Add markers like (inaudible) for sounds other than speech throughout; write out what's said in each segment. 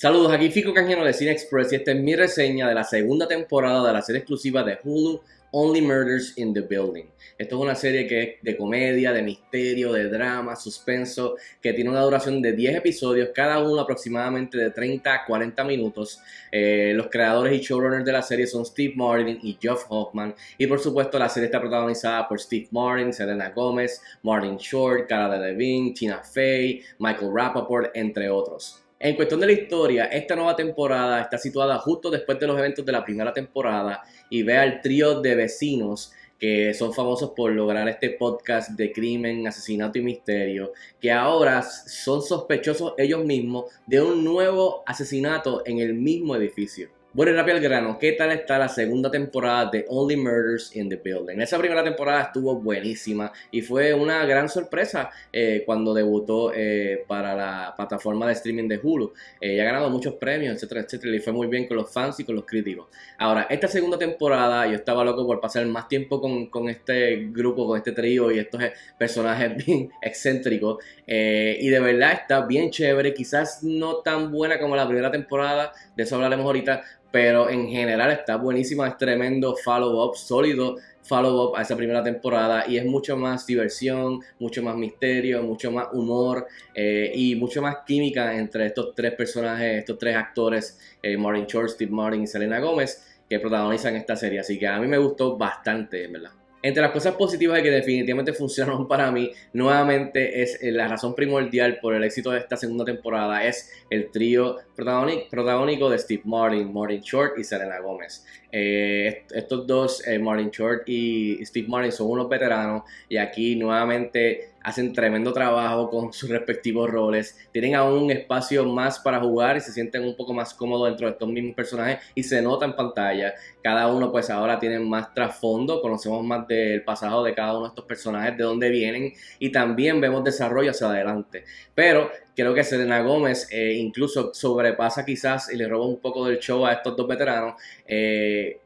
Saludos, aquí Fico Canjeno de Cine Express y esta es mi reseña de la segunda temporada de la serie exclusiva de Hulu Only Murders in the Building. Esto es una serie que es de comedia, de misterio, de drama, suspenso, que tiene una duración de 10 episodios, cada uno aproximadamente de 30 a 40 minutos. Eh, los creadores y showrunners de la serie son Steve Martin y Geoff Hoffman. Y por supuesto la serie está protagonizada por Steve Martin, Selena Gomez, Martin Short, Cara Delevingne, Tina Fey, Michael Rappaport, entre otros. En cuestión de la historia, esta nueva temporada está situada justo después de los eventos de la primera temporada y ve al trío de vecinos que son famosos por lograr este podcast de crimen, asesinato y misterio, que ahora son sospechosos ellos mismos de un nuevo asesinato en el mismo edificio. Bueno, y rápido al grano, ¿qué tal está la segunda temporada de Only Murders in the Building? Esa primera temporada estuvo buenísima y fue una gran sorpresa eh, cuando debutó eh, para la plataforma de streaming de Hulu. Eh, ha ganado muchos premios, etcétera, etcétera, y fue muy bien con los fans y con los críticos. Ahora, esta segunda temporada yo estaba loco por pasar más tiempo con, con este grupo, con este trío y estos personajes (laughs) bien excéntricos. y de verdad está bien chévere, quizás no tan buena como la primera temporada, de eso hablaremos ahorita, pero en general está buenísima, es tremendo follow-up, sólido follow-up a esa primera temporada y es mucho más diversión, mucho más misterio, mucho más humor eh, y mucho más química entre estos tres personajes, estos tres actores, eh, Martin Short, Steve Martin y Selena Gómez, que protagonizan esta serie. Así que a mí me gustó bastante, verdad. Entre las cosas positivas que definitivamente funcionaron para mí, nuevamente es eh, la razón primordial por el éxito de esta segunda temporada, es el trío protagónico de Steve Martin, Martin Short y Selena Gomez. Eh, estos dos, eh, Martin Short y Steve Martin, son unos veteranos y aquí nuevamente hacen tremendo trabajo con sus respectivos roles. Tienen aún un espacio más para jugar y se sienten un poco más cómodos dentro de estos mismos personajes y se nota en pantalla. Cada uno pues ahora tiene más trasfondo, conocemos más del pasado de cada uno de estos personajes, de dónde vienen y también vemos desarrollo hacia adelante. Pero creo que Selena Gómez eh, incluso sobrepasa quizás y le roba un poco del show a estos dos veteranos. Eh,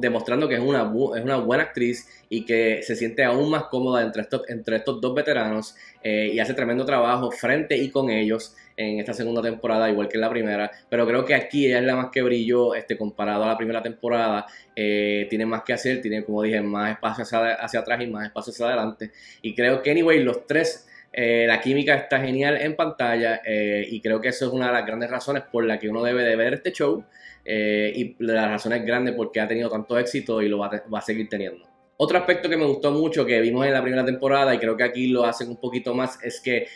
demostrando que es una, es una buena actriz y que se siente aún más cómoda entre estos, entre estos dos veteranos eh, y hace tremendo trabajo frente y con ellos en esta segunda temporada, igual que en la primera. Pero creo que aquí ella es la más que brilló este, comparado a la primera temporada. Eh, tiene más que hacer, tiene, como dije, más espacio hacia, hacia atrás y más espacio hacia adelante. Y creo que, anyway, los tres eh, la química está genial en pantalla eh, y creo que eso es una de las grandes razones por la que uno debe de ver este show eh, y las razones grandes porque ha tenido tanto éxito y lo va a, seguir teniendo. Otro aspecto que me gustó mucho que vimos en la primera temporada y creo que aquí lo hacen un poquito más es que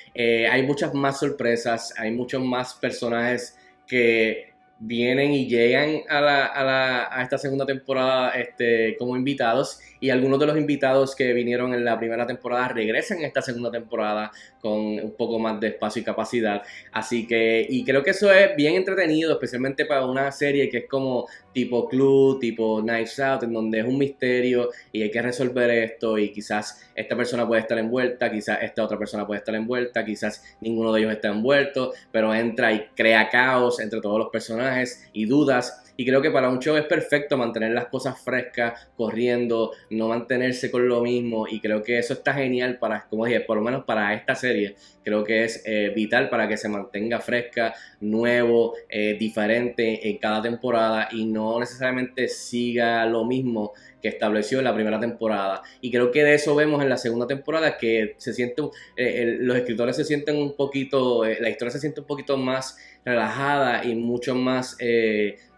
hay muchas más sorpresas, hay muchos más personajes que vienen y llegan a, la, a, la, a, esta segunda temporada este, como invitados. Y algunos de los invitados que vinieron en la primera temporada regresan en esta segunda temporada con un poco más de espacio y capacidad. Así que, y creo que eso es bien entretenido, especialmente para una serie que es como tipo Clue, tipo Knives Out, en donde es un misterio y hay que resolver esto. Y quizás esta persona puede estar envuelta, quizás esta otra persona puede estar envuelta, quizás ninguno de ellos está envuelto, pero entra y crea caos entre todos los personajes y dudas y creo que para un show es perfecto mantener las cosas frescas, corriendo, no mantenerse con lo mismo. Y creo que eso está genial para, como dije, por lo menos para esta serie. Creo que es eh, vital para que se mantenga fresca, nuevo, eh, diferente en cada temporada y no necesariamente siga lo mismo que estableció en la primera temporada. Y creo que de eso vemos en la segunda temporada, que se siente, eh, los escritores se sienten un poquito, la historia se siente un poquito más relajada y mucho más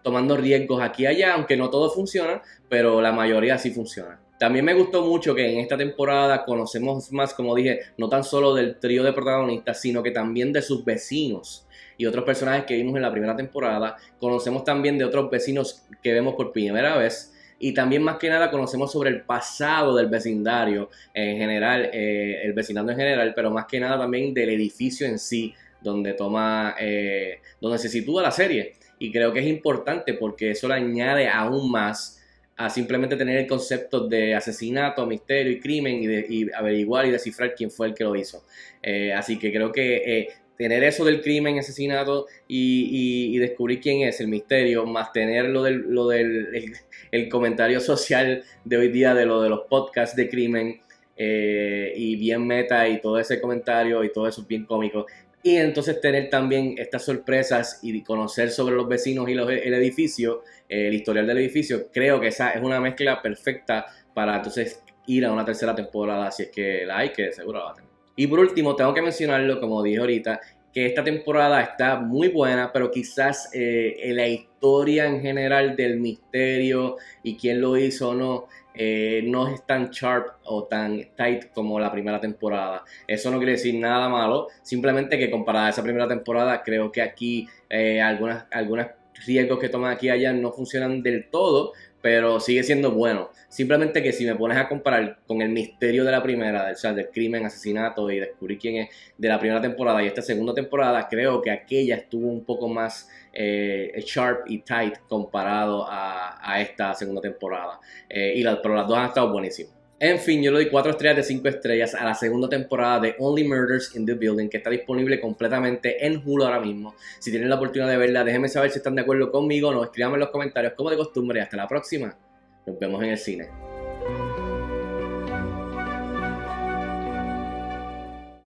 tomando riesgos aquí y allá, aunque no todo funciona, pero la mayoría sí funciona. También me gustó mucho que en esta temporada conocemos más, como dije, no tan solo del trío de protagonistas, sino que también de sus vecinos y otros personajes que vimos en la primera temporada. Conocemos también de otros vecinos que vemos por primera vez. Y también más que nada conocemos sobre el pasado del vecindario en general, eh, el vecindario en general, pero más que nada también del edificio en sí, donde toma, eh, donde se sitúa la serie. Y creo que es importante porque eso le añade aún más a simplemente tener el concepto de asesinato, misterio y crimen y, de, averiguar y descifrar quién fue el que lo hizo. Eh, así que creo que eh, tener eso del crimen, asesinato y, descubrir quién es el misterio, más tener lo del, lo del el, comentario (laughs) social de hoy día de lo de los podcasts de crimen eh, y bien meta y todo ese comentario y todo eso bien cómico, y entonces tener también estas sorpresas y conocer sobre los vecinos y el edificio, eh, el historial del edificio, creo que esa es una mezcla perfecta para entonces ir a una tercera temporada si es que la hay, que seguro la va a tener. Y por último, tengo que mencionarlo, como dije ahorita, que esta temporada está muy buena, pero quizás eh, la historia en general del misterio y quién lo hizo o no, eh, no es tan sharp o tan tight como la primera temporada. Eso no quiere decir nada malo, simplemente que comparada a esa primera temporada, creo que aquí eh, algunas, algunos riesgos que toman aquí y allá no funcionan del todo, pero sigue siendo bueno. Simplemente que si me pones a comparar con el misterio de la primera, o sea, del crimen, asesinato y descubrir quién es de la primera temporada y esta segunda temporada, creo que aquella estuvo un poco más eh, sharp y tight comparado a, esta segunda temporada. Eh, y pero las dos han estado buenísimas. En fin, yo le doy 4 estrellas de 5 estrellas a la segunda temporada de Only Murders in the Building, que está disponible completamente en Hulu ahora mismo. Si tienen la oportunidad de verla, déjenme saber si están de acuerdo conmigo o no. Escríbanme en los comentarios como de costumbre. Hasta la próxima. Nos vemos en el cine.